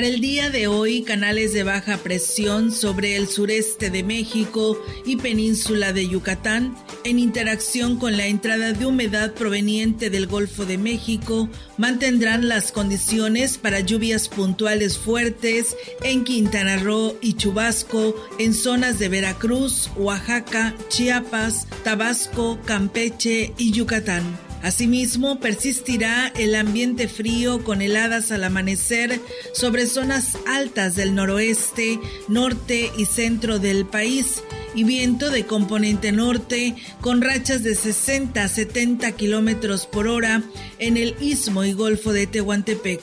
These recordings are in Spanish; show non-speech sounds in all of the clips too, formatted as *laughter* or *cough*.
Para el día de hoy, canales de baja presión sobre el sureste de México y península de Yucatán, en interacción con la entrada de humedad proveniente del Golfo de México, mantendrán las condiciones para lluvias puntuales fuertes en Quintana Roo y Chubasco, en zonas de Veracruz, Oaxaca, Chiapas, Tabasco, Campeche y Yucatán. Asimismo, persistirá el ambiente frío con heladas al amanecer sobre zonas altas del noroeste, norte y centro del país y viento de componente norte con rachas de 60 a 70 kilómetros por hora en el istmo y golfo de Tehuantepec.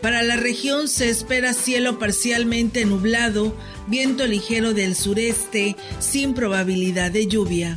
Para la región se espera cielo parcialmente nublado, viento ligero del sureste, sin probabilidad de lluvia.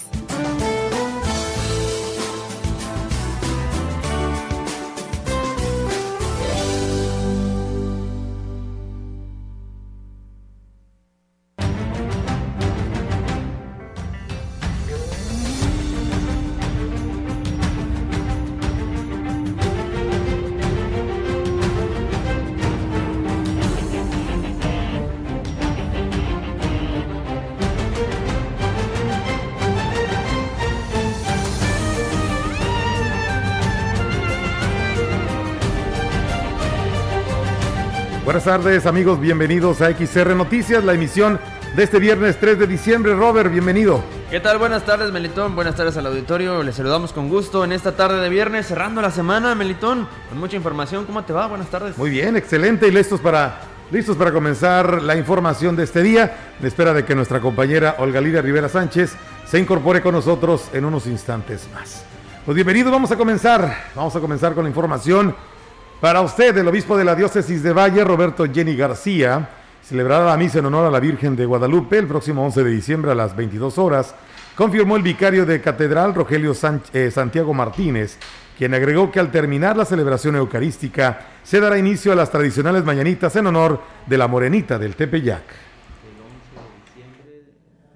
Tardes amigos, bienvenidos a XR Noticias, la emisión de este viernes 3 de diciembre. Robert, bienvenido. ¿Qué tal? Buenas tardes, Melitón. Buenas tardes al auditorio. Les saludamos con gusto en esta tarde de viernes, cerrando la semana, Melitón. Con mucha información. ¿Cómo te va? Buenas tardes. Muy bien, excelente y listos para, listos para comenzar la información de este día. En espera de que nuestra compañera Olga Lidia Rivera Sánchez se incorpore con nosotros en unos instantes más. Pues bienvenidos, vamos a comenzar. Vamos a comenzar con la información. Para usted, el obispo de la diócesis de Valle, Roberto Jenny García, celebrará la misa en honor a la Virgen de Guadalupe el próximo 11 de diciembre a las 22 horas, confirmó el vicario de catedral, Rogelio eh, Santiago Martínez, quien agregó que al terminar la celebración eucarística se dará inicio a las tradicionales mañanitas en honor de la morenita del Tepeyac.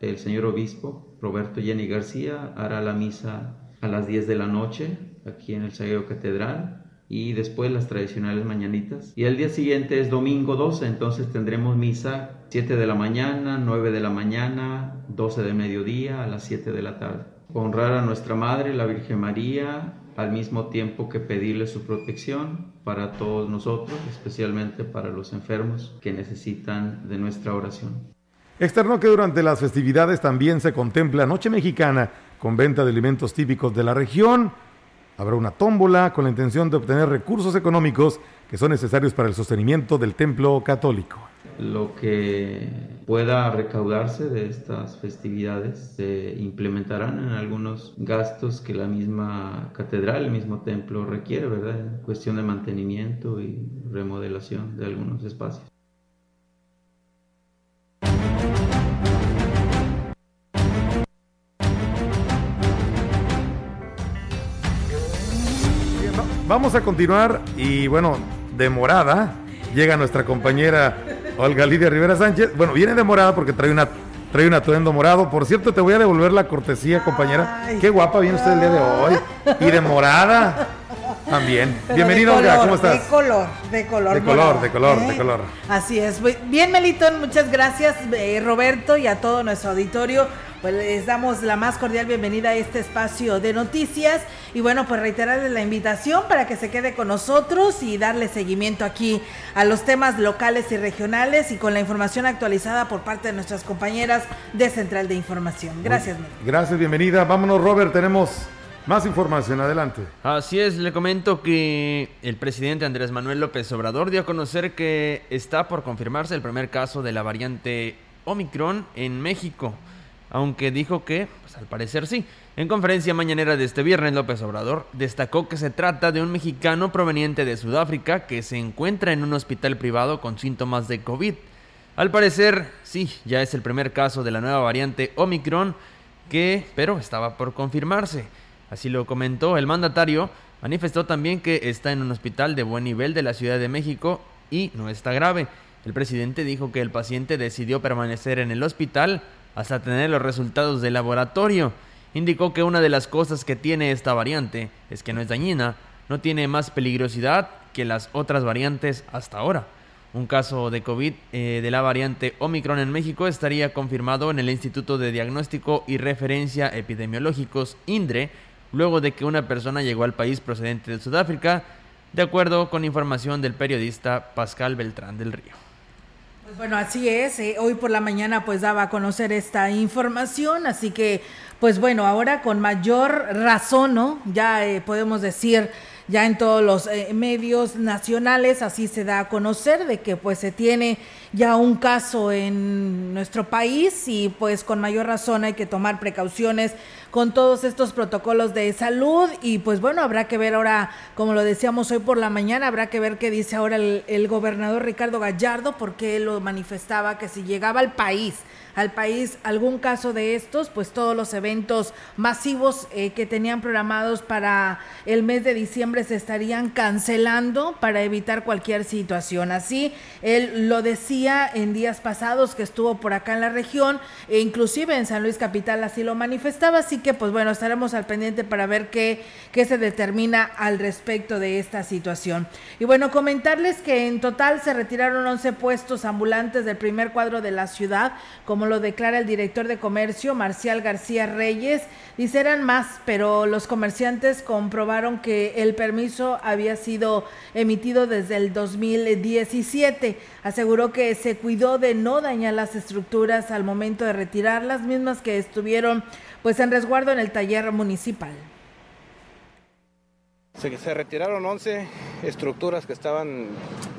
El señor obispo, Roberto Jenny García, hará la misa a las 10 de la noche aquí en el Sagrado Catedral y después las tradicionales mañanitas. Y el día siguiente es domingo 12, entonces tendremos misa 7 de la mañana, 9 de la mañana, 12 de mediodía, a las 7 de la tarde. Honrar a nuestra Madre, la Virgen María, al mismo tiempo que pedirle su protección para todos nosotros, especialmente para los enfermos que necesitan de nuestra oración. Externó que durante las festividades también se contempla Noche Mexicana con venta de alimentos típicos de la región, Habrá una tómbola con la intención de obtener recursos económicos que son necesarios para el sostenimiento del templo católico. Lo que pueda recaudarse de estas festividades se implementarán en algunos gastos que la misma catedral, el mismo templo requiere, ¿verdad? En cuestión de mantenimiento y remodelación de algunos espacios. Vamos a continuar y bueno, de morada llega nuestra compañera Olga Lidia Rivera Sánchez. Bueno, viene de morada porque trae una trae un atuendo morado. Por cierto, te voy a devolver la cortesía, compañera. Ay, Qué guapa viene usted el día de hoy. Y de morada también. Pero Bienvenido, Olga, ¿cómo estás? De color, de color. De color, morado, de color, de color. Así es. Bien, Melitón, muchas gracias, eh, Roberto, y a todo nuestro auditorio pues les damos la más cordial bienvenida a este espacio de noticias y bueno, pues reiterarles la invitación para que se quede con nosotros y darle seguimiento aquí a los temas locales y regionales y con la información actualizada por parte de nuestras compañeras de Central de Información. Gracias. Gracias, bienvenida. Vámonos, Robert, tenemos más información, adelante. Así es, le comento que el presidente Andrés Manuel López Obrador dio a conocer que está por confirmarse el primer caso de la variante Omicron en México aunque dijo que, pues al parecer sí. En conferencia mañanera de este viernes, López Obrador destacó que se trata de un mexicano proveniente de Sudáfrica que se encuentra en un hospital privado con síntomas de COVID. Al parecer, sí, ya es el primer caso de la nueva variante Omicron que, pero estaba por confirmarse. Así lo comentó el mandatario, manifestó también que está en un hospital de buen nivel de la Ciudad de México y no está grave. El presidente dijo que el paciente decidió permanecer en el hospital hasta tener los resultados del laboratorio. Indicó que una de las cosas que tiene esta variante es que no es dañina, no tiene más peligrosidad que las otras variantes hasta ahora. Un caso de COVID eh, de la variante Omicron en México estaría confirmado en el Instituto de Diagnóstico y Referencia Epidemiológicos, INDRE, luego de que una persona llegó al país procedente de Sudáfrica, de acuerdo con información del periodista Pascal Beltrán del Río. Pues bueno, así es. Eh, hoy por la mañana pues daba a conocer esta información, así que pues bueno, ahora con mayor razón, ¿no? Ya eh, podemos decir ya en todos los eh, medios nacionales así se da a conocer de que pues se tiene ya un caso en nuestro país y pues con mayor razón hay que tomar precauciones con todos estos protocolos de salud. Y pues bueno, habrá que ver ahora, como lo decíamos hoy por la mañana, habrá que ver qué dice ahora el, el gobernador Ricardo Gallardo porque él lo manifestaba que si llegaba al país al país algún caso de estos, pues todos los eventos masivos eh, que tenían programados para el mes de diciembre se estarían cancelando para evitar cualquier situación. Así, él lo decía en días pasados que estuvo por acá en la región e inclusive en San Luis Capital así lo manifestaba, así que pues bueno, estaremos al pendiente para ver qué, qué se determina al respecto de esta situación. Y bueno, comentarles que en total se retiraron 11 puestos ambulantes del primer cuadro de la ciudad, como lo declara el director de comercio, Marcial García Reyes. Dice más, pero los comerciantes comprobaron que el permiso había sido emitido desde el 2017. Aseguró que se cuidó de no dañar las estructuras al momento de retirar las mismas que estuvieron pues en resguardo en el taller municipal. Se, retiraron 11 estructuras que estaban,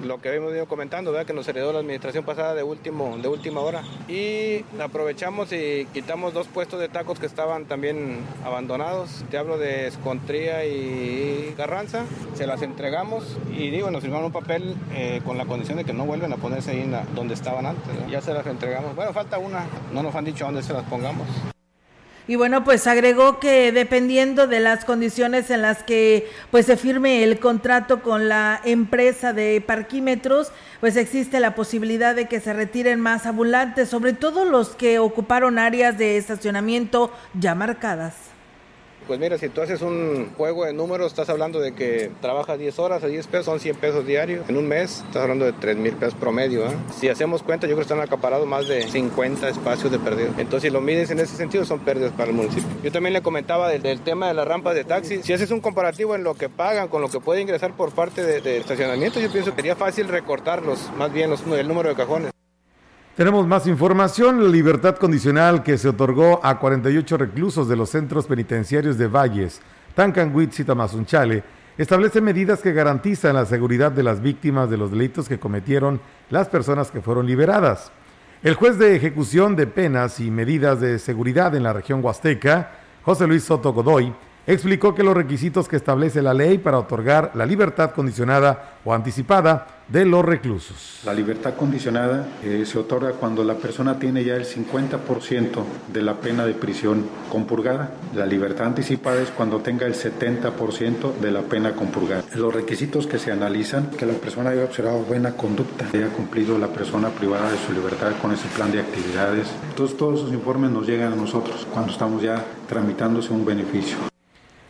lo que habíamos ido comentando, ¿verdad? que nos heredó la administración pasada de, último, de última hora. Y aprovechamos y quitamos dos puestos de tacos que estaban también abandonados. Te hablo de Escontría y Carranza. Se las entregamos y digo, nos firmaron un papel eh, con la condición de que no vuelven a ponerse ahí donde estaban antes. Ya se las entregamos. Bueno, falta una. No nos han dicho dónde se las pongamos. Y bueno, pues agregó que dependiendo de las condiciones en las que pues se firme el contrato con la empresa de parquímetros, pues existe la posibilidad de que se retiren más ambulantes, sobre todo los que ocuparon áreas de estacionamiento ya marcadas. Pues mira, si tú haces un juego de números, estás hablando de que trabajas 10 horas a 10 pesos, son 100 pesos diarios. En un mes estás hablando de 3 mil pesos promedio. ¿eh? Si hacemos cuenta, yo creo que están acaparados más de 50 espacios de perdido. Entonces, si lo mides en ese sentido, son pérdidas para el municipio. Yo también le comentaba del, tema de las rampas de taxi. Si haces un comparativo en lo que pagan con lo que puede ingresar por parte de, de estacionamiento, yo pienso que sería fácil recortarlos, más bien los, el número de cajones. Tenemos más información. La libertad condicional que se otorgó a 48 reclusos de los centros penitenciarios de Valles, Tancanguitz y Tamazunchale establece medidas que garantizan la seguridad de las víctimas de los delitos que cometieron las personas que fueron liberadas. El juez de ejecución de penas y medidas de seguridad en la región huasteca, José Luis Soto Godoy, explicó que los requisitos que establece la ley para otorgar la libertad condicionada o anticipada de los reclusos. La libertad condicionada eh, se otorga cuando la persona tiene ya el 50% de la pena de prisión compurgada. La libertad anticipada es cuando tenga el 70% de la pena compurgada. Los requisitos que se analizan, que la persona haya observado buena conducta, haya cumplido la persona privada de su libertad con ese plan de actividades. Entonces todos esos informes nos llegan a nosotros cuando estamos ya tramitándose un beneficio.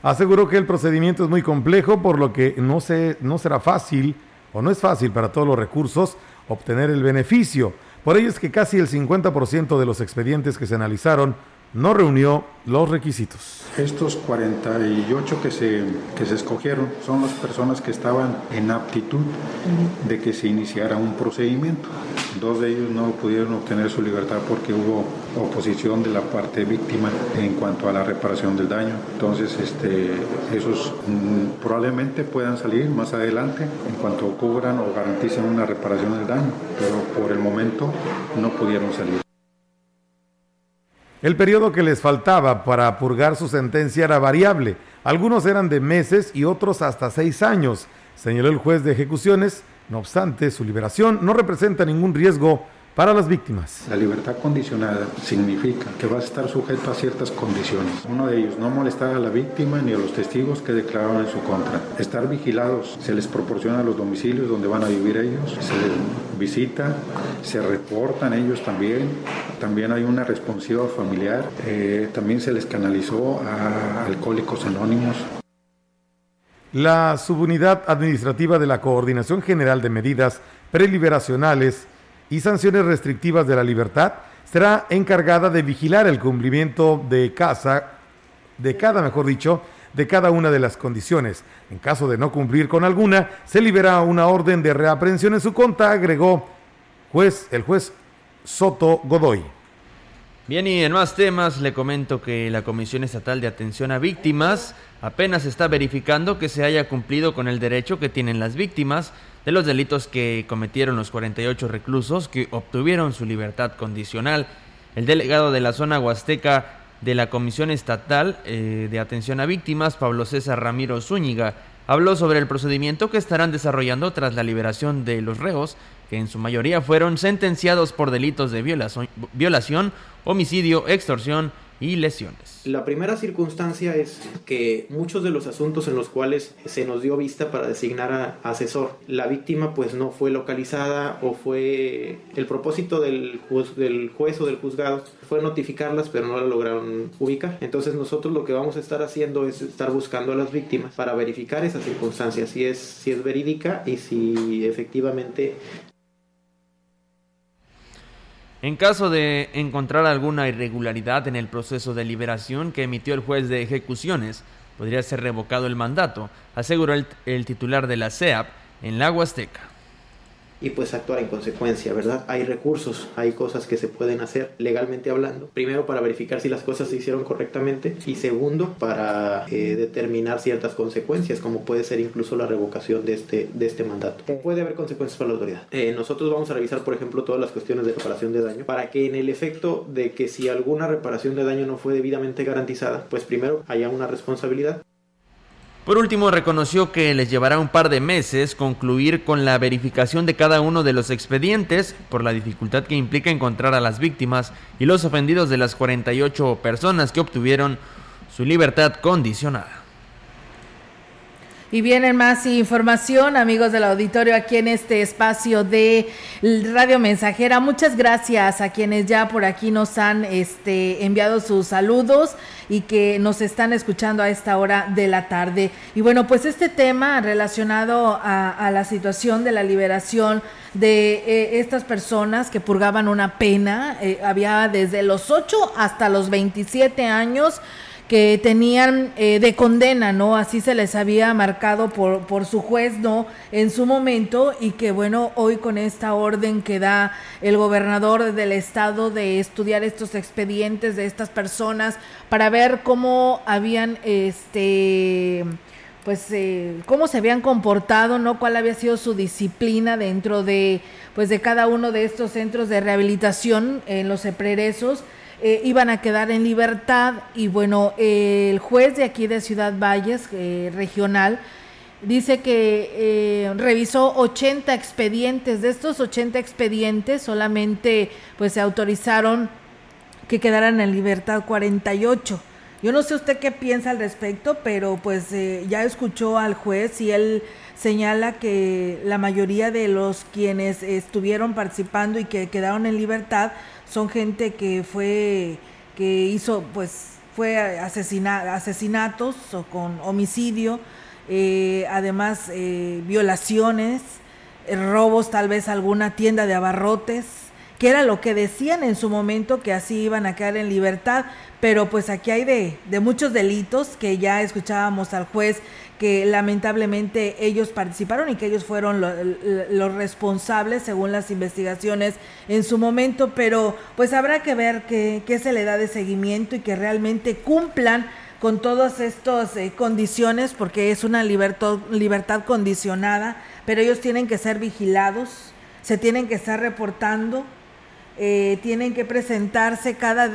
Aseguró que el procedimiento es muy complejo, por lo que no, se, no será fácil o no es fácil para todos los recursos obtener el beneficio. Por ello es que casi el 50% de los expedientes que se analizaron no reunió los requisitos. Estos 48 que se, que se escogieron son las personas que estaban en aptitud de que se iniciara un procedimiento. Dos de ellos no pudieron obtener su libertad porque hubo oposición de la parte víctima en cuanto a la reparación del daño. Entonces, este, esos mm, probablemente puedan salir más adelante en cuanto cubran o garanticen una reparación del daño, pero por el momento no pudieron salir. El periodo que les faltaba para purgar su sentencia era variable. Algunos eran de meses y otros hasta seis años, señaló el juez de ejecuciones. No obstante, su liberación no representa ningún riesgo para las víctimas. La libertad condicionada significa que vas a estar sujeto a ciertas condiciones. Uno de ellos, no molestar a la víctima ni a los testigos que declararon en su contra. Estar vigilados, se les proporciona los domicilios donde van a vivir ellos, se les visita, se reportan ellos también. También hay una responsiva familiar. Eh, también se les canalizó a alcohólicos anónimos. La subunidad administrativa de la Coordinación General de Medidas Preliberacionales y sanciones restrictivas de la libertad, será encargada de vigilar el cumplimiento de casa, de cada, mejor dicho, de cada una de las condiciones. En caso de no cumplir con alguna, se libera una orden de reaprensión en su conta, agregó juez, el juez Soto Godoy. Bien, y en más temas le comento que la Comisión Estatal de Atención a Víctimas apenas está verificando que se haya cumplido con el derecho que tienen las víctimas de los delitos que cometieron los 48 reclusos que obtuvieron su libertad condicional. El delegado de la zona huasteca de la Comisión Estatal eh, de Atención a Víctimas, Pablo César Ramiro Zúñiga, habló sobre el procedimiento que estarán desarrollando tras la liberación de los reos, que en su mayoría fueron sentenciados por delitos de violación, violación homicidio, extorsión y lesiones. La primera circunstancia es que muchos de los asuntos en los cuales se nos dio vista para designar a asesor, la víctima pues no fue localizada o fue el propósito del, del juez o del juzgado fue notificarlas pero no la lograron ubicar. Entonces nosotros lo que vamos a estar haciendo es estar buscando a las víctimas para verificar esas circunstancias, si es, si es verídica y si efectivamente en caso de encontrar alguna irregularidad en el proceso de liberación que emitió el juez de ejecuciones, podría ser revocado el mandato, aseguró el, titular de la CEAP en la Huasteca y pues actuar en consecuencia, ¿verdad? Hay recursos, hay cosas que se pueden hacer legalmente hablando. Primero para verificar si las cosas se hicieron correctamente y segundo para eh, determinar ciertas consecuencias, como puede ser incluso la revocación de este, de este mandato. Puede haber consecuencias para la autoridad. Eh, nosotros vamos a revisar, por ejemplo, todas las cuestiones de reparación de daño para que en el efecto de que si alguna reparación de daño no fue debidamente garantizada, pues primero haya una responsabilidad por último, reconoció que les llevará un par de meses concluir con la verificación de cada uno de los expedientes por la dificultad que implica encontrar a las víctimas y los ofendidos de las 48 personas que obtuvieron su libertad condicionada. Y vienen más información, amigos del auditorio, aquí en este espacio de Radio Mensajera. Muchas gracias a quienes ya por aquí nos han este, enviado sus saludos y que nos están escuchando a esta hora de la tarde. Y bueno, pues este tema relacionado a, la situación de la liberación de eh, estas personas que purgaban una pena, eh, había desde los 8 hasta los 27 años que tenían eh, de condena, ¿no? Así se les había marcado por, por su juez, ¿no? En su momento y que bueno, hoy con esta orden que da el gobernador del estado de estudiar estos expedientes de estas personas para ver cómo habían, este, pues, eh, cómo se habían comportado, ¿no? Cuál había sido su disciplina dentro de, pues, de cada uno de estos centros de rehabilitación en los preresos eh, iban a quedar en libertad y bueno, el juez de aquí de Ciudad Valles, eh, regional, dice que eh, revisó 80 expedientes. De estos 80 expedientes solamente pues se autorizaron que quedaran en libertad 48. Yo no sé usted qué piensa al respecto, pero pues ya escuchó al juez y él señala que la mayoría de los quienes estuvieron participando y que quedaron en libertad son gente que fue, que hizo, pues, fue asesina, asesinatos o con homicidio, eh, además eh, violaciones, eh, robos, tal vez alguna tienda de abarrotes que era lo que decían en su momento que así iban a quedar en libertad, pero pues aquí hay de, de muchos delitos que ya escuchábamos al juez que lamentablemente ellos participaron y que ellos fueron los responsables según las investigaciones en su momento, pero pues habrá que ver qué, se le da de seguimiento y que realmente cumplan con todas estas eh, condiciones, porque es una libertad, libertad condicionada, pero ellos tienen que ser vigilados, se tienen que estar reportando, eh, tienen que presentarse cada,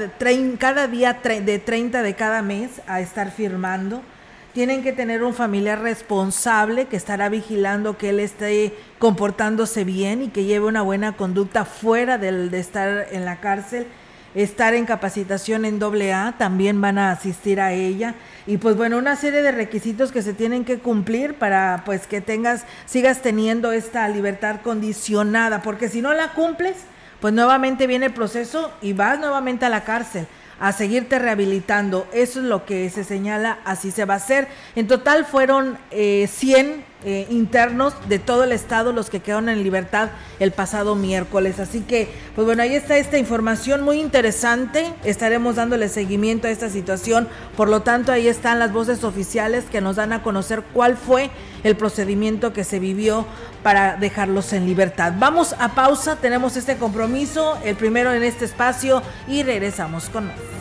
cada día de 30 de cada mes a estar firmando tienen que tener un familiar responsable que estará vigilando que él esté comportándose bien y que lleve una buena conducta fuera del, de estar en la cárcel. Estar en capacitación en AA, también van a asistir a ella. Y pues bueno, una serie de requisitos que se tienen que cumplir para pues que tengas, sigas teniendo esta libertad condicionada, porque si no la cumples, pues nuevamente viene el proceso y vas nuevamente a la cárcel a seguirte rehabilitando. Eso es lo que se señala, así se va a hacer. En total fueron eh, 100 eh, internos de todo el estado los que quedaron en libertad el pasado miércoles. Así que, pues bueno, ahí está esta información muy interesante. Estaremos dándole seguimiento a esta situación. Por lo tanto, ahí están las voces oficiales que nos dan a conocer cuál fue el procedimiento que se vivió para dejarlos en libertad. Vamos a pausa, tenemos este compromiso, el primero en este espacio y regresamos con más.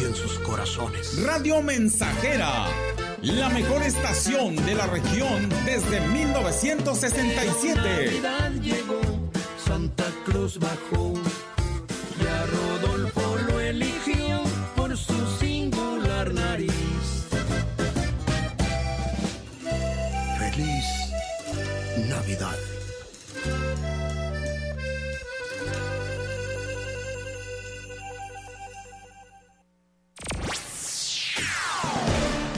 y en sus corazones. Radio Mensajera, la mejor estación de la región desde 1967. Navidad llegó, Santa Cruz bajó, y a Rodolfo lo eligió por su singular nariz. Feliz Navidad.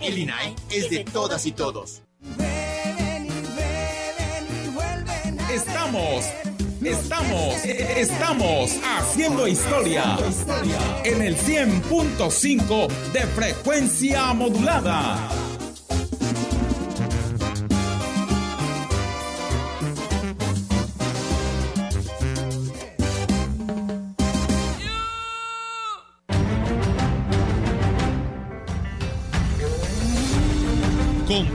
El INAI es de todas y todos. Estamos, estamos, estamos haciendo historia en el 100.5 de frecuencia modulada.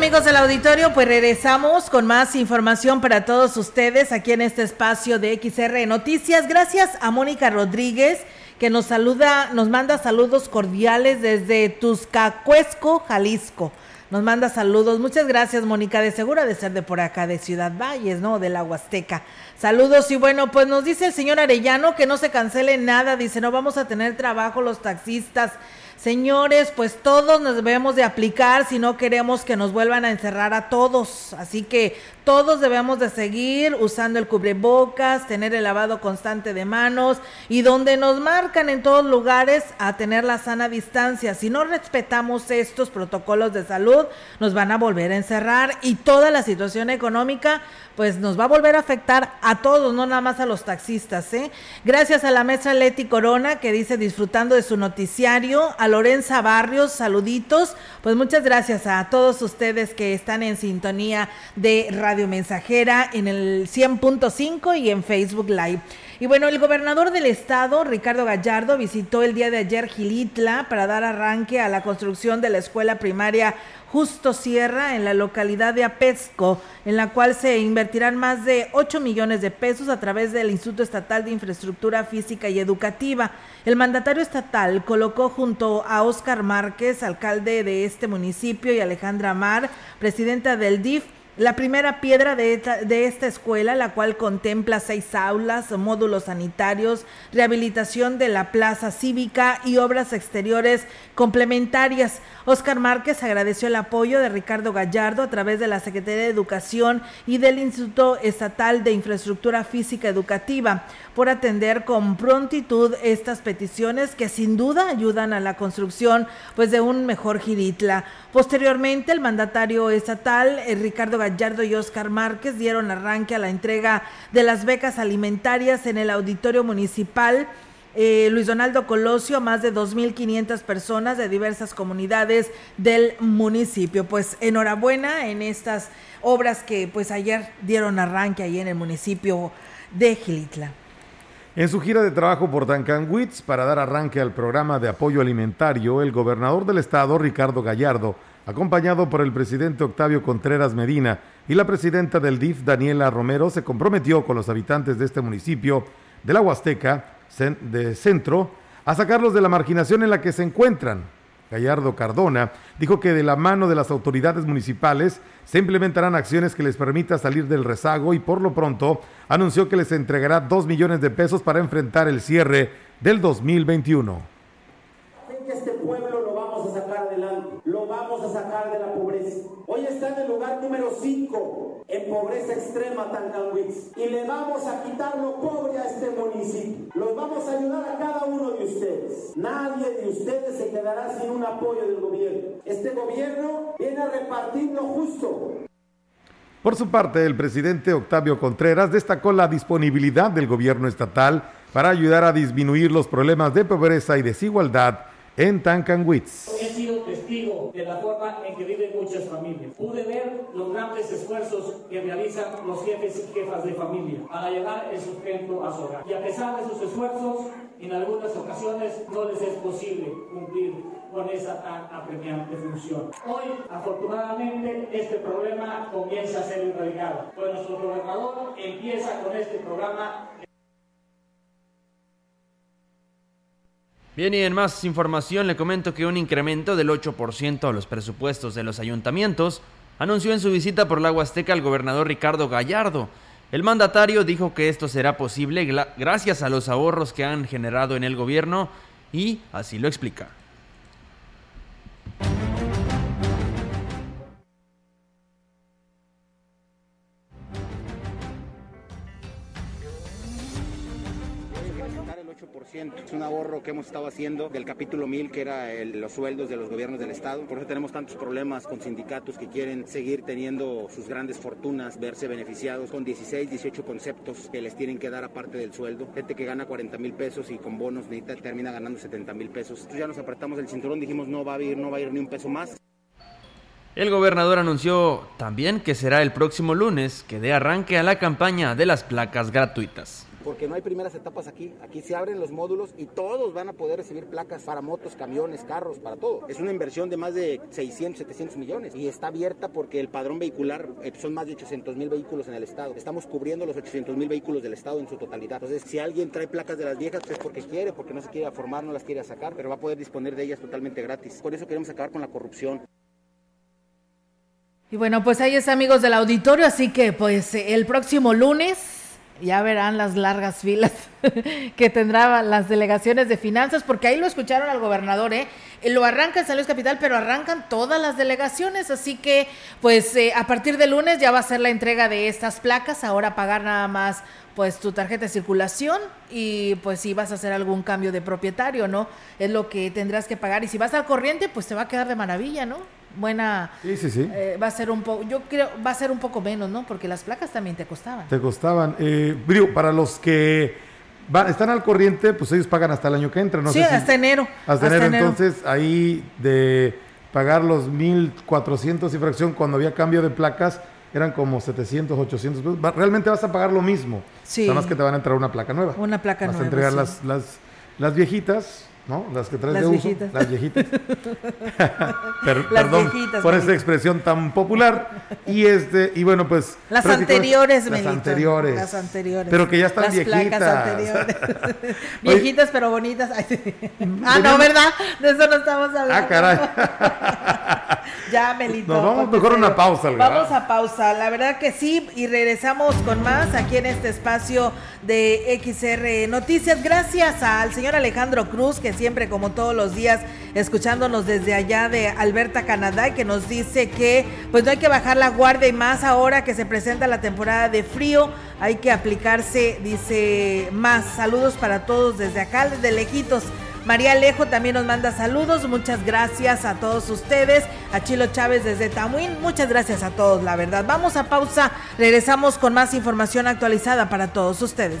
Amigos del auditorio, pues regresamos con más información para todos ustedes aquí en este espacio de XR Noticias. Gracias a Mónica Rodríguez que nos saluda, nos manda saludos cordiales desde Tuscacuesco, Jalisco. Nos manda saludos. Muchas gracias, Mónica. De segura de ser de por acá, de Ciudad Valles, ¿no? De la Huasteca. Saludos. Y bueno, pues nos dice el señor Arellano que no se cancele nada. Dice, no vamos a tener trabajo los taxistas. Señores, pues todos nos debemos de aplicar si no queremos que nos vuelvan a encerrar a todos. Así que todos debemos de seguir usando el cubrebocas, tener el lavado constante de manos y donde nos marcan en todos lugares a tener la sana distancia. Si no respetamos estos protocolos de salud, nos van a volver a encerrar y toda la situación económica pues nos va a volver a afectar a todos, no nada más a los taxistas. ¿eh? Gracias a la maestra Leti Corona que dice disfrutando de su noticiario, a Lorenza Barrios, saluditos, pues muchas gracias a todos ustedes que están en sintonía de Radio Mensajera en el 100.5 y en Facebook Live. Y bueno, el gobernador del estado, Ricardo Gallardo, visitó el día de ayer Gilitla para dar arranque a la construcción de la escuela primaria Justo Sierra en la localidad de Apesco, en la cual se invertirán más de 8 millones de pesos a través del Instituto Estatal de Infraestructura Física y Educativa. El mandatario estatal colocó junto a Óscar Márquez, alcalde de este municipio, y Alejandra Mar, presidenta del DIF, la primera piedra de esta, de esta, escuela, la cual contempla seis aulas, módulos sanitarios, rehabilitación de la plaza cívica y obras exteriores complementarias. Oscar Márquez agradeció el apoyo de Ricardo Gallardo a través de la Secretaría de Educación y del Instituto Estatal de Infraestructura Física Educativa por atender con prontitud estas peticiones que sin duda ayudan a la construcción pues de un mejor Giritla. Posteriormente, el mandatario estatal eh, Ricardo Gallardo y Oscar Márquez dieron arranque a la entrega de las becas alimentarias en el auditorio municipal eh, Luis Donaldo Colosio más de 2.500 personas de diversas comunidades del municipio. Pues enhorabuena en estas obras que pues ayer dieron arranque ahí en el municipio de Gilitla. En su gira de trabajo por Tancanwitz para dar arranque al programa de apoyo alimentario, el gobernador del estado, Ricardo Gallardo, acompañado por el presidente Octavio Contreras Medina y la presidenta del DIF, Daniela Romero, se comprometió con los habitantes de este municipio de la Huasteca de centro a sacarlos de la marginación en la que se encuentran. Gallardo Cardona dijo que de la mano de las autoridades municipales se implementarán acciones que les permita salir del rezago y por lo pronto anunció que les entregará dos millones de pesos para enfrentar el cierre del 2021. Este pueblo lo vamos a sacar adelante, lo vamos a sacar de la pobreza. Hoy está en el lugar número 5 en pobreza extrema Tancanwitz y le vamos a quitar lo pobre a este municipio. Los vamos a ayudar a cada uno de ustedes. Nadie de ustedes se quedará sin un apoyo del gobierno. Este gobierno viene a repartir lo justo. Por su parte, el presidente Octavio Contreras destacó la disponibilidad del gobierno estatal para ayudar a disminuir los problemas de pobreza y desigualdad en Tancanwitz. He sido testigo de la forma en que viven muchas familias. Pude ver los grandes esfuerzos que realizan los jefes y jefas de familia para llevar el sustento a su hogar. Y a pesar de sus esfuerzos, en algunas ocasiones no les es posible cumplir con esa tan apremiante función. Hoy, afortunadamente, este problema comienza a ser erradicado. Pues nuestro gobernador empieza con este programa Bien, y en más información le comento que un incremento del 8% a los presupuestos de los ayuntamientos anunció en su visita por la Huasteca el gobernador Ricardo Gallardo. El mandatario dijo que esto será posible gracias a los ahorros que han generado en el gobierno y así lo explica. Es un ahorro que hemos estado haciendo del capítulo 1000, que era los sueldos de los gobiernos del Estado. Por eso tenemos tantos problemas con sindicatos que quieren seguir teniendo sus grandes fortunas, verse beneficiados con 16, 18 conceptos que les tienen que dar aparte del sueldo. Gente que gana 40 mil pesos y con bonos termina ganando 70 mil pesos. Entonces ya nos apretamos el cinturón, dijimos no va a ir, no va a ir ni un peso más. El gobernador anunció también que será el próximo lunes que dé arranque a la campaña de las placas gratuitas. Porque no hay primeras etapas aquí. Aquí se abren los módulos y todos van a poder recibir placas para motos, camiones, carros, para todo. Es una inversión de más de 600, 700 millones y está abierta porque el padrón vehicular eh, son más de 800 mil vehículos en el estado. Estamos cubriendo los 800 mil vehículos del estado en su totalidad. Entonces, si alguien trae placas de las viejas, pues es porque quiere, porque no se quiere formar, no las quiere sacar, pero va a poder disponer de ellas totalmente gratis. Por eso queremos acabar con la corrupción. Y bueno, pues ahí es amigos del auditorio, así que pues el próximo lunes ya verán las largas filas *laughs* que tendrán las delegaciones de finanzas, porque ahí lo escucharon al gobernador, ¿eh? Lo arranca en San Capital, pero arrancan todas las delegaciones, así que pues eh, a partir de lunes ya va a ser la entrega de estas placas, ahora pagar nada más pues tu tarjeta de circulación y pues si vas a hacer algún cambio de propietario, ¿no? Es lo que tendrás que pagar y si vas al corriente, pues te va a quedar de maravilla, ¿no? Buena. Sí, sí, sí. Eh, va a ser un poco, yo creo, va a ser un poco menos, ¿no? Porque las placas también te costaban. Te costaban. Eh, para los que van, están al corriente, pues ellos pagan hasta el año que entra, ¿no? Sí, hasta enero. Hasta, enero, entonces ahí de pagar los 1400 y fracción cuando había cambio de placas, eran como 700, 800 Realmente vas a pagar lo mismo. Sí. Nada más que te van a entrar una placa nueva. Una placa nueva. Vas a entregar las, las, las viejitas ¿no? Las que traes de uso. Las viejitas. *laughs* perdón por esa expresión tan popular. Y este, y bueno, pues. Las anteriores, Las anteriores. Las anteriores. Pero que ya están las viejitas. *laughs* viejitas pero bonitas. ah, no, ¿verdad? De eso no estamos hablando. Ah, caray. *laughs* ya, Melito. Nos vamos mejor a una pausa. Vamos a pausa. La verdad que sí. Y regresamos con más aquí en este espacio de XR Noticias. Gracias al señor Alejandro Cruz, que siempre, como todos los días, escuchándonos desde allá de Alberta, Canadá, que nos dice que pues no hay que bajar la guardia y más ahora que se presenta la temporada de frío, hay que aplicarse, dice, más. Saludos para todos desde acá, desde lejitos. María Alejo también nos manda saludos. Muchas gracias a todos ustedes. A Chilo Chávez desde Tamuín. Muchas gracias a todos, la verdad. Vamos a pausa. Regresamos con más información actualizada para todos ustedes.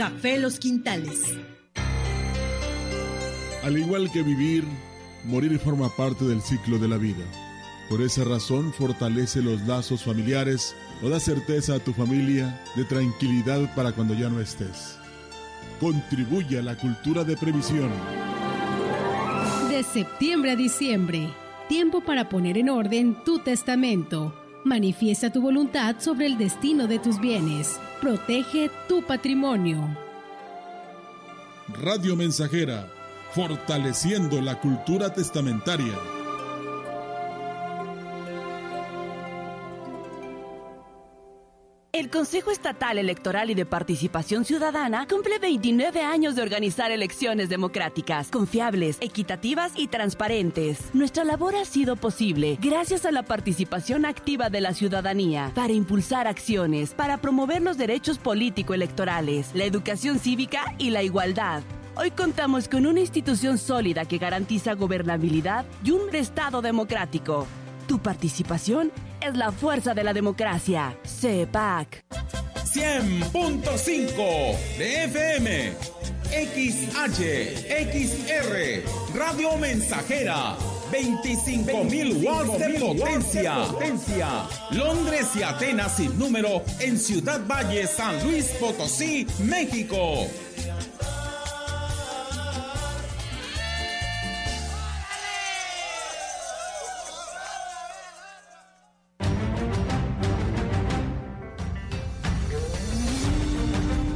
Café Los Quintales. Al igual que vivir, morir forma parte del ciclo de la vida. Por esa razón fortalece los lazos familiares o da certeza a tu familia de tranquilidad para cuando ya no estés. Contribuye a la cultura de previsión. De septiembre a diciembre, tiempo para poner en orden tu testamento. Manifiesta tu voluntad sobre el destino de tus bienes. Protege tu patrimonio. Radio Mensajera, fortaleciendo la cultura testamentaria. El Consejo Estatal Electoral y de Participación Ciudadana cumple 29 años de organizar elecciones democráticas, confiables, equitativas y transparentes. Nuestra labor ha sido posible gracias a la participación activa de la ciudadanía para impulsar acciones, para promover los derechos político-electorales, la educación cívica y la igualdad. Hoy contamos con una institución sólida que garantiza gobernabilidad y un Estado democrático. Tu participación es la fuerza de la democracia. CEPAC. 100.5 de FM. XH, XR, Radio Mensajera, 25.000 watts de potencia. potencia. Londres y Atenas sin número en Ciudad Valle, San Luis Potosí, México.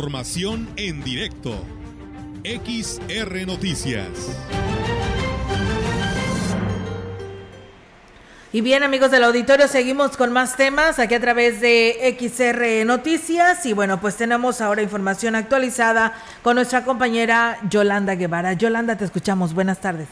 Información en directo. XR Noticias. Y bien amigos del auditorio, seguimos con más temas aquí a través de XR Noticias y bueno, pues tenemos ahora información actualizada con nuestra compañera Yolanda Guevara. Yolanda, te escuchamos. Buenas tardes.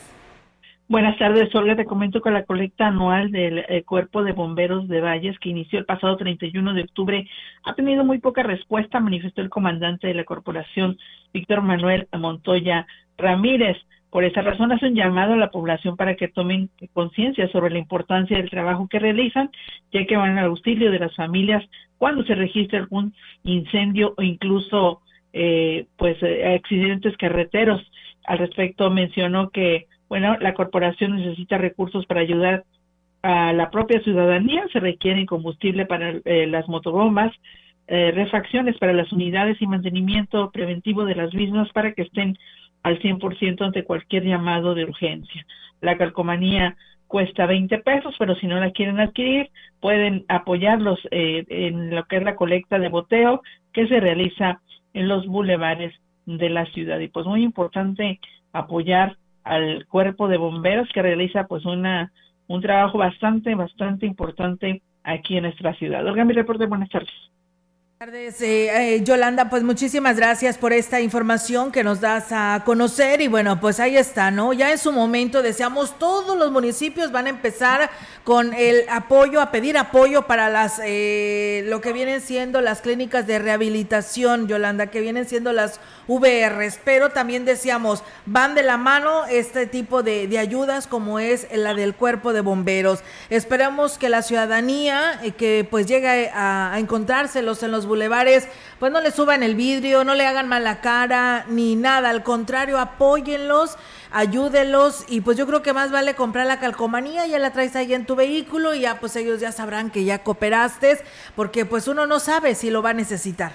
Buenas tardes, Olga. Te comento que la colecta anual del eh, Cuerpo de Bomberos de Valles, que inició el pasado 31 de octubre, ha tenido muy poca respuesta, manifestó el comandante de la corporación, Víctor Manuel Montoya Ramírez. Por esa razón hace un llamado a la población para que tomen conciencia sobre la importancia del trabajo que realizan, ya que van al auxilio de las familias cuando se registra algún incendio o incluso eh, pues eh, accidentes carreteros. Al respecto mencionó que bueno, la corporación necesita recursos para ayudar a la propia ciudadanía, se requiere combustible para eh, las motobombas, eh, refacciones para las unidades y mantenimiento preventivo de las mismas para que estén al 100% ante cualquier llamado de urgencia. La calcomanía cuesta 20 pesos, pero si no la quieren adquirir, pueden apoyarlos eh, en lo que es la colecta de boteo que se realiza en los bulevares de la ciudad. Y pues muy importante apoyar al cuerpo de bomberos que realiza pues una un trabajo bastante bastante importante aquí en nuestra ciudad. Olga, mi reporte, buenas tardes. Buenas tardes, eh, eh, Yolanda, pues muchísimas gracias por esta información que nos das a conocer y bueno, pues ahí está, ¿no? Ya en su momento deseamos todos los municipios van a empezar con el apoyo, a pedir apoyo para las, eh, lo que vienen siendo las clínicas de rehabilitación, Yolanda, que vienen siendo las VRs, pero también decíamos, van de la mano este tipo de, ayudas como es la del cuerpo de bomberos. Esperamos que la ciudadanía, que pues llegue a encontrárselos en los bulevares, pues no le suban el vidrio, no le hagan mala cara, ni nada, al contrario, apóyenlos, ayúdenlos y pues yo creo que más vale comprar la calcomanía, ya la traes ahí en tu vehículo y ya pues ellos ya sabrán que ya cooperaste, porque pues uno no sabe si lo va a necesitar.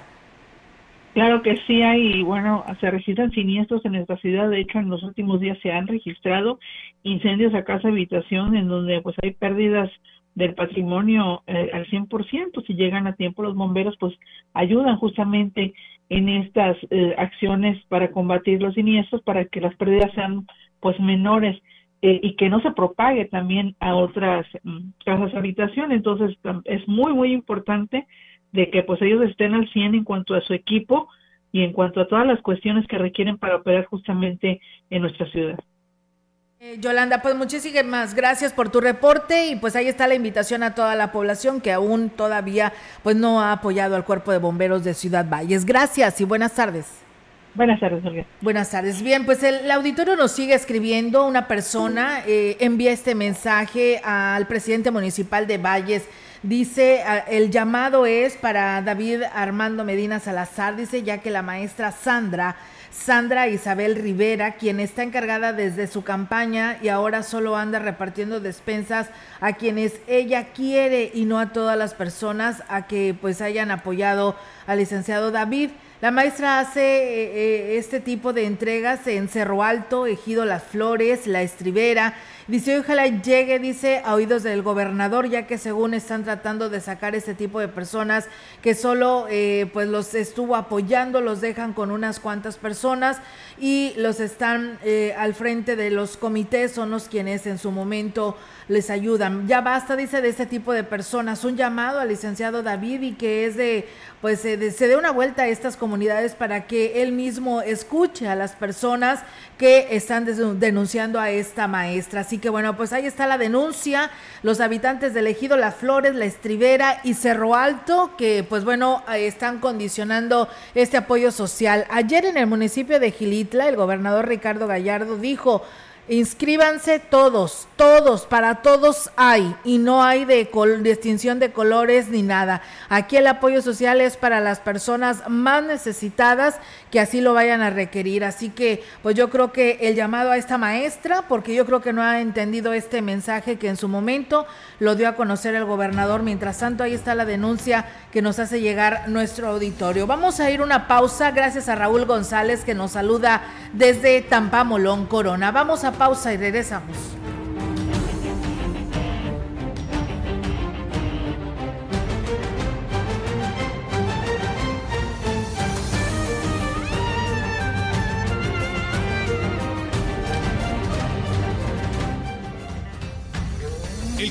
Claro que sí hay, bueno, se registran siniestros en nuestra ciudad, de hecho en los últimos días se han registrado incendios a casa habitación en donde pues hay pérdidas del patrimonio eh, al 100%. Si llegan a tiempo los bomberos, pues ayudan justamente en estas eh, acciones para combatir los siniestros, para que las pérdidas sean pues menores eh, y que no se propague también a otras mm, casas habitación. Entonces es muy, muy importante de que pues ellos estén al 100 en cuanto a su equipo y en cuanto a todas las cuestiones que requieren para operar justamente en nuestra ciudad. Eh, Yolanda, pues muchísimas gracias por tu reporte y pues ahí está la invitación a toda la población que aún todavía pues no ha apoyado al cuerpo de bomberos de Ciudad Valles. Gracias y buenas tardes. Buenas tardes, Olga. Buenas tardes. Bien, pues el, auditorio nos sigue escribiendo. Una persona eh, envía este mensaje al presidente municipal de Valles. Dice, el llamado es para David Armando Medina Salazar, dice, ya que la maestra Sandra Sandra Isabel Rivera, quien está encargada desde su campaña y ahora solo anda repartiendo despensas a quienes ella quiere y no a todas las personas a que pues hayan apoyado al licenciado David. La maestra hace eh, eh, este tipo de entregas en Cerro Alto, Ejido Las Flores, La Estribera. Dice, ojalá llegue, dice, a oídos del gobernador, ya que según están tratando de sacar este tipo de personas que solo eh, pues los estuvo apoyando, los dejan con unas cuantas personas y los están al frente de los comités, son los quienes en su momento les ayudan. Ya basta, dice, de este tipo de personas. Un llamado al licenciado David y que es de, pues, se dé una vuelta a estas comunidades para que él mismo escuche a las personas que están denunciando a esta maestra. Así que bueno, pues ahí está la denuncia. Los habitantes del ejido Las Flores, La Estribera y Cerro Alto, que pues bueno, están condicionando este apoyo social. Ayer en el municipio de Gilitla, el gobernador Ricardo Gallardo dijo, Inscríbanse todos, todos, para todos hay y no hay de distinción de colores ni nada. Aquí el apoyo social es para las personas más necesitadas que así lo vayan a requerir. Así que pues yo creo que el llamado a esta maestra, porque yo creo que no ha entendido este mensaje que en su momento lo dio a conocer el gobernador. Mientras tanto, ahí está la denuncia que nos hace llegar nuestro auditorio. Vamos a ir una pausa gracias a Raúl González que nos saluda desde Tampamolón, Corona. Vamos a pausa y regresamos.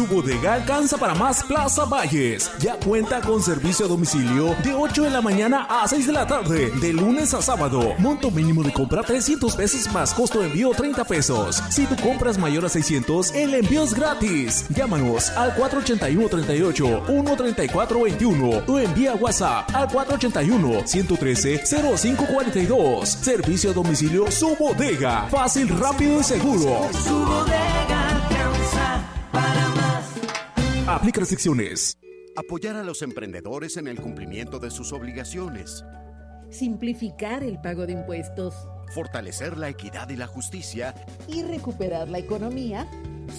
Su bodega alcanza para más Plaza Valles. Ya cuenta con servicio a domicilio de 8 de la mañana a 6 de la tarde, de lunes a sábado. Monto mínimo de compra 300 pesos más costo de envío 30 pesos. Si tu compras mayor a 600, el envío es gratis. Llámanos al 481 38 134 21 o envía WhatsApp al 481 113 0542. Servicio a domicilio Su Bodega. Fácil, rápido y seguro. Su bodega. Aplica restricciones. Apoyar a los emprendedores en el cumplimiento de sus obligaciones. Simplificar el pago de impuestos Fortalecer la equidad y la justicia. y recuperar la economía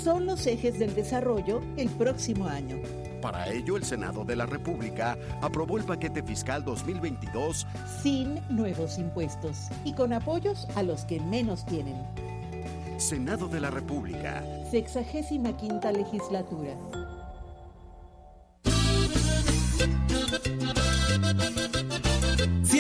son los ejes del desarrollo el próximo año. Para ello, el Senado de la República aprobó el paquete fiscal 2022 Sin nuevos impuestos y con apoyos a los que menos tienen. Senado de la República. Sexagésima quinta legislatura.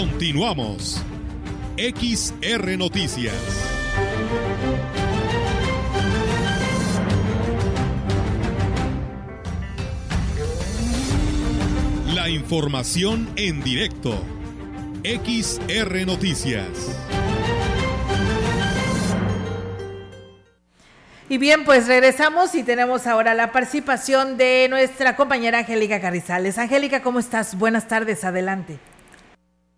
Continuamos. XR Noticias. La información en directo. XR Noticias. Y bien, pues regresamos y tenemos ahora la participación de nuestra compañera Angélica Carrizales. Angélica, ¿cómo estás? Buenas tardes, adelante.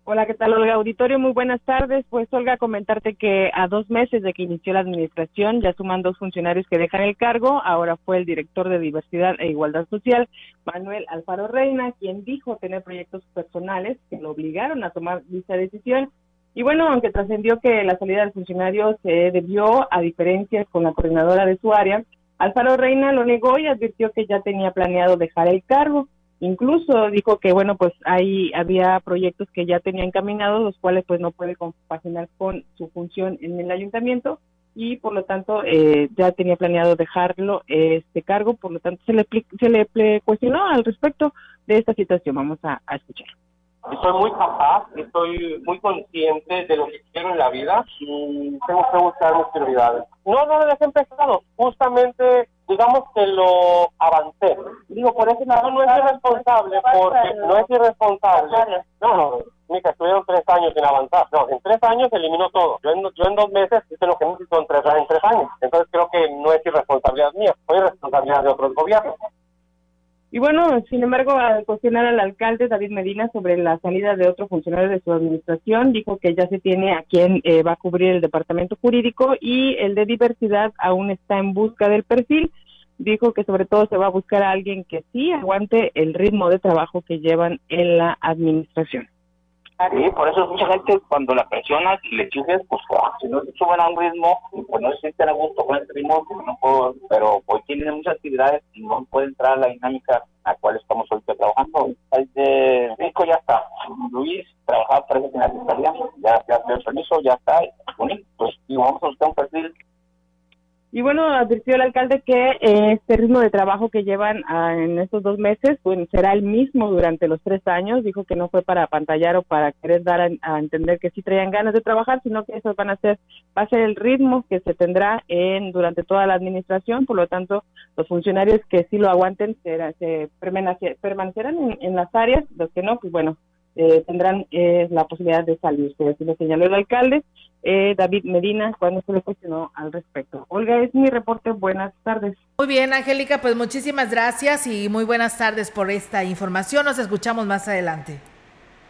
Hola, ¿qué tal, Olga Auditorio? Muy buenas tardes. Pues, Olga, comentarte que a dos meses de que inició la administración ya suman dos funcionarios que dejan el cargo. Ahora fue el director de Diversidad e Igualdad Social, Manuel Alfaro Reina, quien dijo tener proyectos personales que lo obligaron a tomar dicha decisión y bueno, aunque trascendió que la salida del funcionario se debió a diferencias con la coordinadora de su área, Alfaro Reina lo negó y advirtió que ya tenía planeado dejar el cargo. Incluso dijo que, bueno, pues ahí había proyectos que ya tenía encaminados, los cuales pues no puede compaginar con su función en el ayuntamiento y por lo tanto eh, ya tenía planeado dejarlo este cargo, por lo tanto se le, se le cuestionó al respecto de esta situación. Vamos a, a escuchar soy muy capaz, estoy muy consciente de lo que quiero en la vida y tengo que buscar mis prioridades. No, no lo dejé empezado, justamente digamos que lo avancé. Digo, por eso lado no es irresponsable, porque no es irresponsable. No, no, mira, estuvieron tres años sin avanzar. No, en tres años eliminó todo. Yo en, yo en dos meses hice lo que necesito en tres, en tres años. Entonces creo que no es irresponsabilidad mía, fue irresponsabilidad de otros gobiernos. Y bueno, sin embargo, al cuestionar al alcalde David Medina sobre la salida de otro funcionario de su administración, dijo que ya se tiene a quien eh, va a cubrir el departamento jurídico y el de diversidad aún está en busca del perfil. Dijo que sobre todo se va a buscar a alguien que sí aguante el ritmo de trabajo que llevan en la administración. Sí, por eso mucha gente cuando la presionas y le exiges, pues ah, si no se suben a un ritmo, pues no se sienten a gusto con el ritmo, pues no puedo, pero hoy tienen muchas actividades y no puede entrar a la dinámica a la cual estamos ahorita trabajando. El de Rico ya está, Luis trabajaba para en la fiscalía, ya, ya el permiso, ya está, pues y vamos a buscar un perfil y bueno, advirtió el alcalde que eh, este ritmo de trabajo que llevan ah, en estos dos meses pues, será el mismo durante los tres años. Dijo que no fue para pantallar o para querer dar a, entender que sí traían ganas de trabajar, sino que eso van a ser, va a ser el ritmo que se tendrá en durante toda la administración. Por lo tanto, los funcionarios que sí lo aguanten será, se permanecerán en, las áreas, los que no, pues bueno, eh, tendrán eh, la posibilidad de salir. Así lo señaló el alcalde. Eh, David Medina cuando se le cuestionó al respecto. Olga, es mi reporte. Buenas tardes. Muy bien, Angélica, pues muchísimas gracias y muy buenas tardes por esta información. Nos escuchamos más adelante.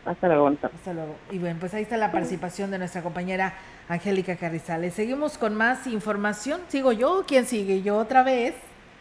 Hasta luego. Hasta luego. Y bueno, pues ahí está la participación de nuestra compañera Angélica Carrizales. Seguimos con más información. ¿Sigo yo? ¿Quién sigue? ¿Yo otra vez?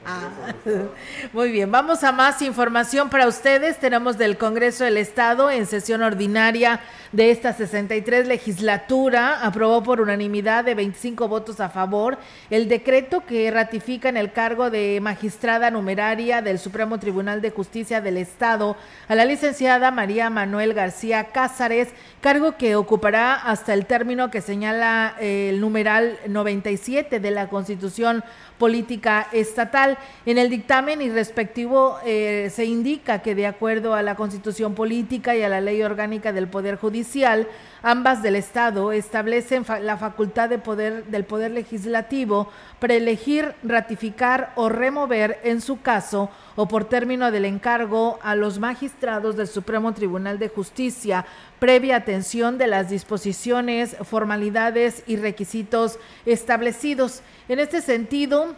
Ah, *laughs* muy bien, vamos a más información para ustedes. Tenemos del Congreso del Estado en sesión ordinaria de esta 63 legislatura. Aprobó por unanimidad de 25 votos a favor el decreto que ratifica en el cargo de magistrada numeraria del Supremo Tribunal de Justicia del Estado a la licenciada María Manuel García Cázares, cargo que ocupará hasta el término que señala el numeral 97 de la Constitución política estatal. En el dictamen y respectivo eh, se indica que de acuerdo a la constitución política y a la ley orgánica del Poder Judicial, ambas del Estado establecen la facultad de poder del Poder Legislativo para elegir, ratificar o remover, en su caso o por término del encargo, a los magistrados del Supremo Tribunal de Justicia, previa atención de las disposiciones, formalidades y requisitos establecidos. En este sentido,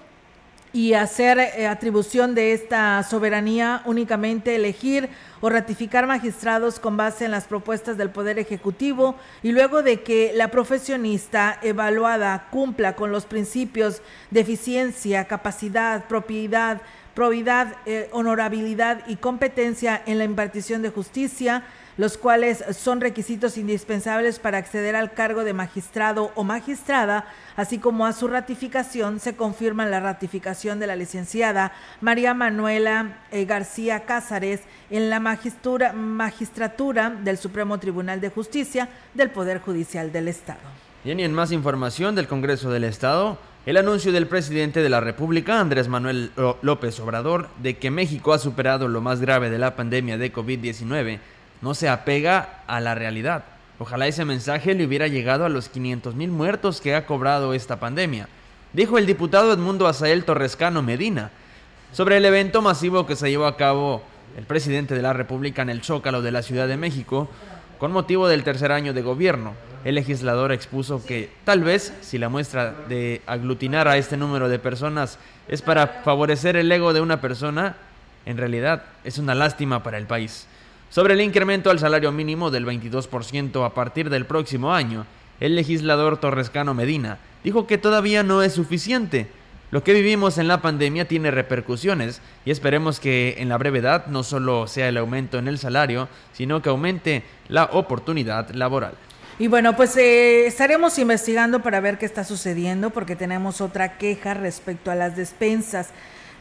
y hacer eh, atribución de esta soberanía únicamente elegir o ratificar magistrados con base en las propuestas del Poder Ejecutivo y luego de que la profesionista evaluada cumpla con los principios de eficiencia, capacidad, propiedad, probidad, eh, honorabilidad y competencia en la impartición de justicia, los cuales son requisitos indispensables para acceder al cargo de magistrado o magistrada, así como a su ratificación, se confirma la ratificación de la licenciada María Manuela eh, García Cázares en la magistratura del Supremo Tribunal de Justicia del Poder Judicial del Estado. Bien, y en más información del Congreso del Estado, el anuncio del presidente de la República, Andrés Manuel López Obrador, de que México ha superado lo más grave de la pandemia de COVID-19, no se apega a la realidad. Ojalá ese mensaje le hubiera llegado a los 500 mil muertos que ha cobrado esta pandemia, dijo el diputado Edmundo Azael Torrescano Medina sobre el evento masivo que se llevó a cabo el presidente de la República en el Zócalo de la Ciudad de México, con motivo del tercer año de gobierno. El legislador expuso que tal vez si la muestra de aglutinar a este número de personas es para favorecer el ego de una persona, en realidad es una lástima para el país. Sobre el incremento al salario mínimo del 22% a partir del próximo año, el legislador Torrescano Medina dijo que todavía no es suficiente. Lo que vivimos en la pandemia tiene repercusiones y esperemos que en la brevedad no solo sea el aumento en el salario, sino que aumente la oportunidad laboral. Y bueno, pues eh, estaremos investigando para ver qué está sucediendo porque tenemos otra queja respecto a las despensas.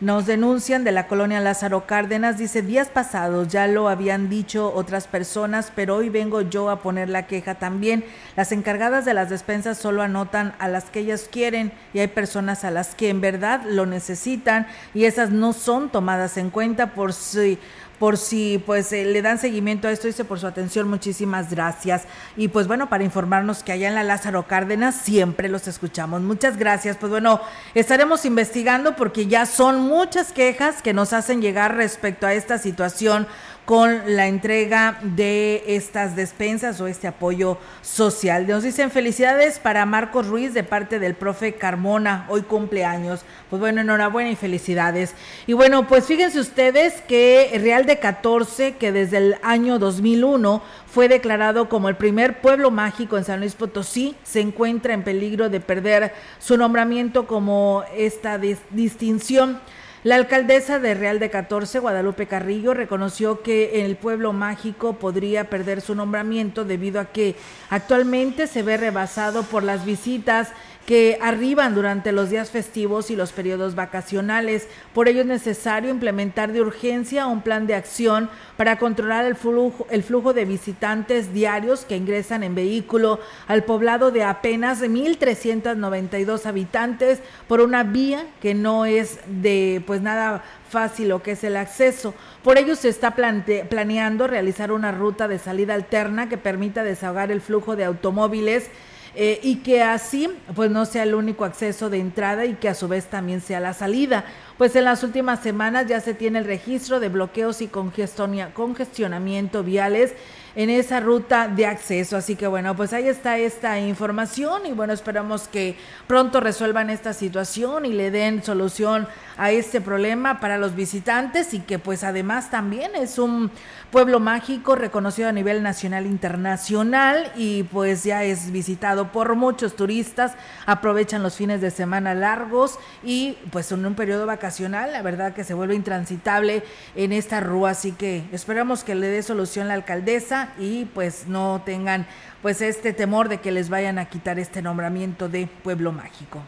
Nos denuncian de la colonia Lázaro Cárdenas, dice, días pasados ya lo habían dicho otras personas, pero hoy vengo yo a poner la queja también. Las encargadas de las despensas solo anotan a las que ellas quieren y hay personas a las que en verdad lo necesitan y esas no son tomadas en cuenta por si por si pues eh, le dan seguimiento a esto, dice por su atención, muchísimas gracias. Y pues bueno, para informarnos que allá en la Lázaro Cárdenas siempre los escuchamos. Muchas gracias. Pues bueno, estaremos investigando porque ya son muchas quejas que nos hacen llegar respecto a esta situación con la entrega de estas despensas o este apoyo social. Nos dicen felicidades para Marcos Ruiz de parte del profe Carmona, hoy cumpleaños. Pues bueno, enhorabuena y felicidades. Y bueno, pues fíjense ustedes que Real de 14, que desde el año 2001 fue declarado como el primer pueblo mágico en San Luis Potosí, se encuentra en peligro de perder su nombramiento como esta distinción. La alcaldesa de Real de 14, Guadalupe Carrillo, reconoció que el pueblo mágico podría perder su nombramiento debido a que actualmente se ve rebasado por las visitas que arriban durante los días festivos y los periodos vacacionales. Por ello es necesario implementar de urgencia un plan de acción para controlar el flujo, el flujo de visitantes diarios que ingresan en vehículo al poblado de apenas 1.392 habitantes por una vía que no es de pues nada fácil lo que es el acceso. Por ello se está planeando realizar una ruta de salida alterna que permita desahogar el flujo de automóviles eh, y que así pues no sea el único acceso de entrada y que a su vez también sea la salida. Pues en las últimas semanas ya se tiene el registro de bloqueos y congestionamiento viales en esa ruta de acceso. Así que bueno, pues ahí está esta información y bueno, esperamos que pronto resuelvan esta situación y le den solución a este problema para los visitantes y que pues además también es un pueblo mágico reconocido a nivel nacional e internacional y pues ya es visitado por muchos turistas, aprovechan los fines de semana largos y pues en un periodo vacacional, la verdad que se vuelve intransitable en esta rúa, así que esperamos que le dé solución la alcaldesa y pues no tengan pues este temor de que les vayan a quitar este nombramiento de pueblo mágico.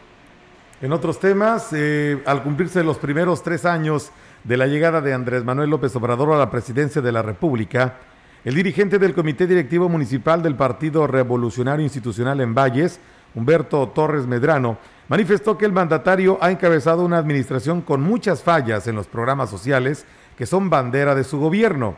En otros temas, eh, al cumplirse los primeros tres años de la llegada de Andrés Manuel López Obrador a la presidencia de la República, el dirigente del Comité Directivo Municipal del Partido Revolucionario Institucional en Valles, Humberto Torres Medrano, manifestó que el mandatario ha encabezado una administración con muchas fallas en los programas sociales que son bandera de su gobierno.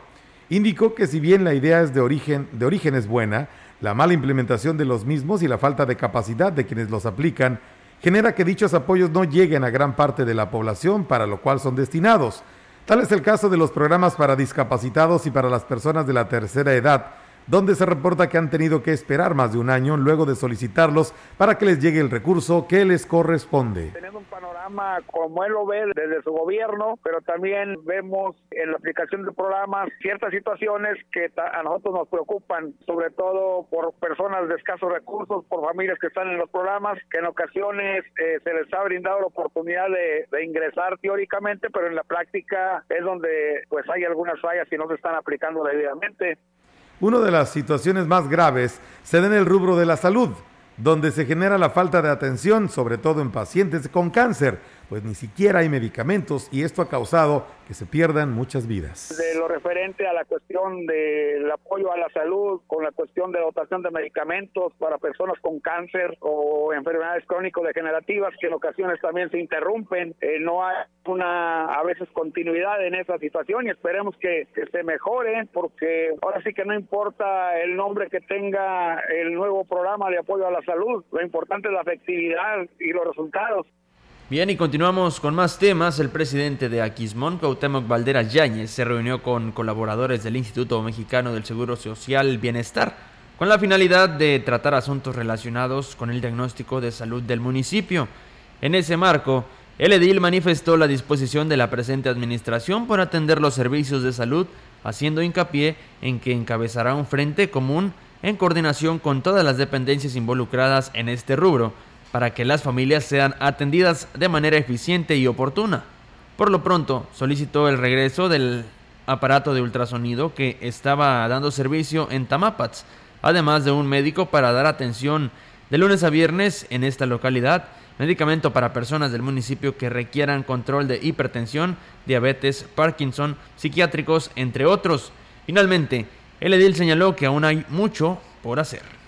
Indicó que si bien la idea es de origen, de origen es buena, la mala implementación de los mismos y la falta de capacidad de quienes los aplican genera que dichos apoyos no lleguen a gran parte de la población para lo cual son destinados. Tal es el caso de los programas para discapacitados y para las personas de la tercera edad, donde se reporta que han tenido que esperar más de un año luego de solicitarlos para que les llegue el recurso que les corresponde. Tenemos un panorama como él lo ve desde su gobierno, pero también vemos en la aplicación de programas ciertas situaciones que a nosotros nos preocupan, sobre todo por personas de escasos recursos, por familias que están en los programas, que en ocasiones eh, se les ha brindado la oportunidad de, de ingresar teóricamente, pero en la práctica es donde pues hay algunas fallas y no se están aplicando debidamente. Una de las situaciones más graves se da en el rubro de la salud, donde se genera la falta de atención, sobre todo en pacientes con cáncer, pues ni siquiera hay medicamentos y esto ha causado que se pierdan muchas vidas. De lo referente a la cuestión del apoyo a la salud, con la cuestión de dotación de medicamentos para personas con cáncer o enfermedades crónico-degenerativas que en ocasiones también se interrumpen, eh, no hay una a veces continuidad en esa situación y esperemos que, que se mejore porque ahora sí que no importa el nombre que tenga el nuevo programa de apoyo a la salud, lo importante es la efectividad y los resultados. Bien, y continuamos con más temas. El presidente de Aquismón, Cuauhtémoc Valderas Yáñez, se reunió con colaboradores del Instituto Mexicano del Seguro Social Bienestar con la finalidad de tratar asuntos relacionados con el diagnóstico de salud del municipio. En ese marco, el edil manifestó la disposición de la presente administración por atender los servicios de salud, haciendo hincapié en que encabezará un frente común en coordinación con todas las dependencias involucradas en este rubro para que las familias sean atendidas de manera eficiente y oportuna. Por lo pronto, solicitó el regreso del aparato de ultrasonido que estaba dando servicio en Tamapats, además de un médico para dar atención de lunes a viernes en esta localidad, medicamento para personas del municipio que requieran control de hipertensión, diabetes, Parkinson, psiquiátricos, entre otros. Finalmente, el edil señaló que aún hay mucho por hacer.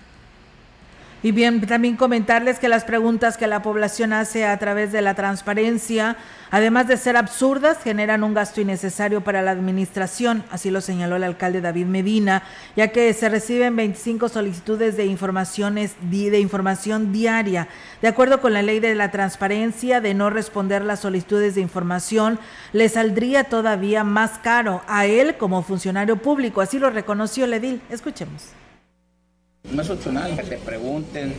Y bien, también comentarles que las preguntas que la población hace a través de la transparencia, además de ser absurdas, generan un gasto innecesario para la administración, así lo señaló el alcalde David Medina, ya que se reciben 25 solicitudes de informaciones de información diaria. De acuerdo con la ley de la transparencia, de no responder las solicitudes de información, le saldría todavía más caro a él como funcionario público, así lo reconoció el edil. Escuchemos. No es opcional que te pregunten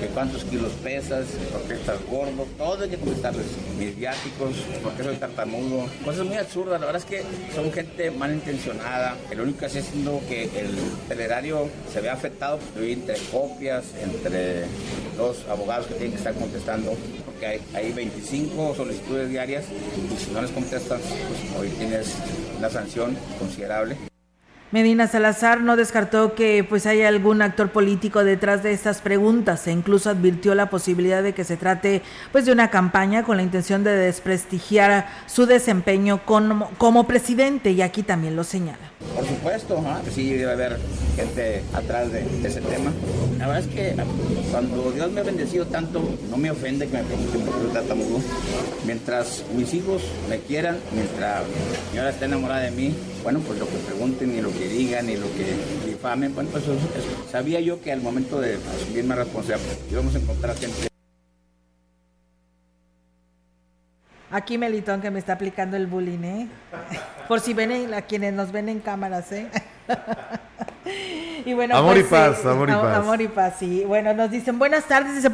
que cuántos kilos pesas, por qué estás gordo, todo hay que contestarles. Mis viáticos, por qué soy tartamudo. Cosas muy absurdas, la verdad es que son gente malintencionada. El único que hace es que el telerario se vea afectado entre copias, entre los abogados que tienen que estar contestando, porque hay, hay 25 solicitudes diarias y si no les contestas, pues hoy tienes una sanción considerable. Medina Salazar no descartó que pues haya algún actor político detrás de estas preguntas e incluso advirtió la posibilidad de que se trate pues de una campaña con la intención de desprestigiar su desempeño como, como presidente y aquí también lo señala. Por supuesto, sí debe haber gente atrás de, ese tema. La verdad es que cuando Dios me ha bendecido tanto, no me ofende que me pregunten por qué. Mientras mis hijos me quieran, mientras mi señora esté enamorada de mí, bueno, pues lo que pregunten y lo que digan y lo que difamen, bueno, pues sabía yo que al momento de asumir mi responsabilidad íbamos a encontrar gente. Aquí Melitón que me está aplicando el bullying, ¿eh? *laughs* Por si ven a quienes nos ven en cámaras, ¿eh? *laughs* *laughs* y bueno, amor y pues, paz, amor y paz. Amor y paz, sí. Bueno, nos dicen buenas tardes, dice,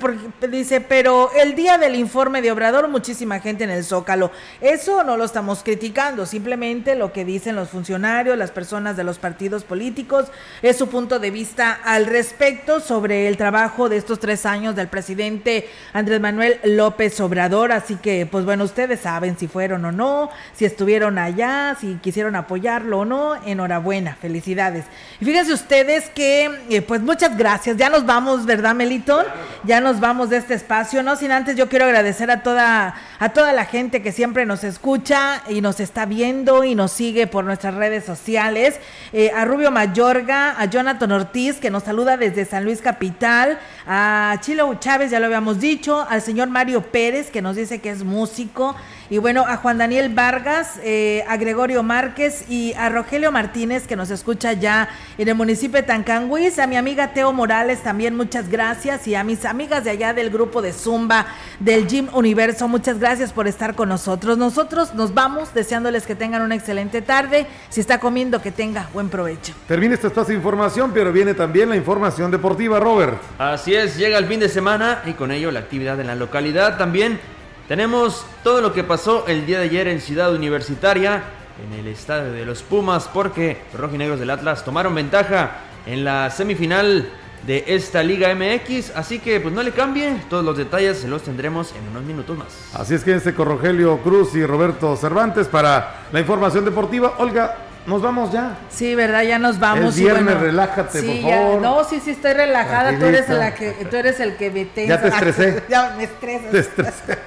dice, pero el día del informe de Obrador, muchísima gente en el Zócalo. Eso no lo estamos criticando, simplemente lo que dicen los funcionarios, las personas de los partidos políticos, es su punto de vista al respecto sobre el trabajo de estos tres años del presidente Andrés Manuel López Obrador. Así que, pues bueno, ustedes saben si fueron o no, si estuvieron allá, si quisieron apoyarlo o no. Enhorabuena, felicidades. Y fíjense ustedes que, eh, pues muchas gracias. Ya nos vamos, ¿verdad, Melitón? Ya nos vamos de este espacio, ¿no? Sin antes yo quiero agradecer a toda, a toda la gente que siempre nos escucha y nos está viendo y nos sigue por nuestras redes sociales. Eh, a Rubio Mayorga, a Jonathan Ortiz, que nos saluda desde San Luis Capital, a Chilo Chávez, ya lo habíamos dicho, al señor Mario Pérez, que nos dice que es músico. Y bueno, a Juan Daniel Vargas, eh, a Gregorio Márquez y a Rogelio Martínez, que nos escucha ya en el municipio de Tancanguis, a mi amiga Teo Morales también muchas gracias y a mis amigas de allá del grupo de Zumba del Gym Universo, muchas gracias por estar con nosotros. Nosotros nos vamos deseándoles que tengan una excelente tarde. Si está comiendo, que tenga buen provecho. Termina esta espacio de información, pero viene también la información deportiva, Robert. Así es, llega el fin de semana y con ello la actividad en la localidad también tenemos todo lo que pasó el día de ayer en Ciudad Universitaria, en el estadio de los Pumas, porque rojinegros del Atlas tomaron ventaja en la semifinal de esta Liga MX. Así que pues no le cambie, todos los detalles los tendremos en unos minutos más. Así es que este con Rogelio Cruz y Roberto Cervantes para la información deportiva. Olga, nos vamos ya. Sí, ¿verdad? Ya nos vamos. El viernes, relájate, por favor. No, sí, sí, estoy relajada. Tú eres, la que, tú eres el que me Ya te estresé. *laughs* ya me estresas. Te estresé.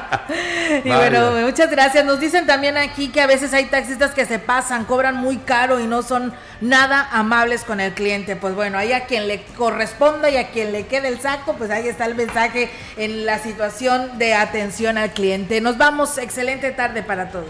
*laughs* y bueno, muchas gracias. Nos dicen también aquí que a veces hay taxistas que se pasan, cobran muy caro y no son nada amables con el cliente. Pues bueno, ahí a quien le corresponda y a quien le quede el saco, pues ahí está el mensaje en la situación de atención al cliente. Nos vamos. Excelente tarde para todos.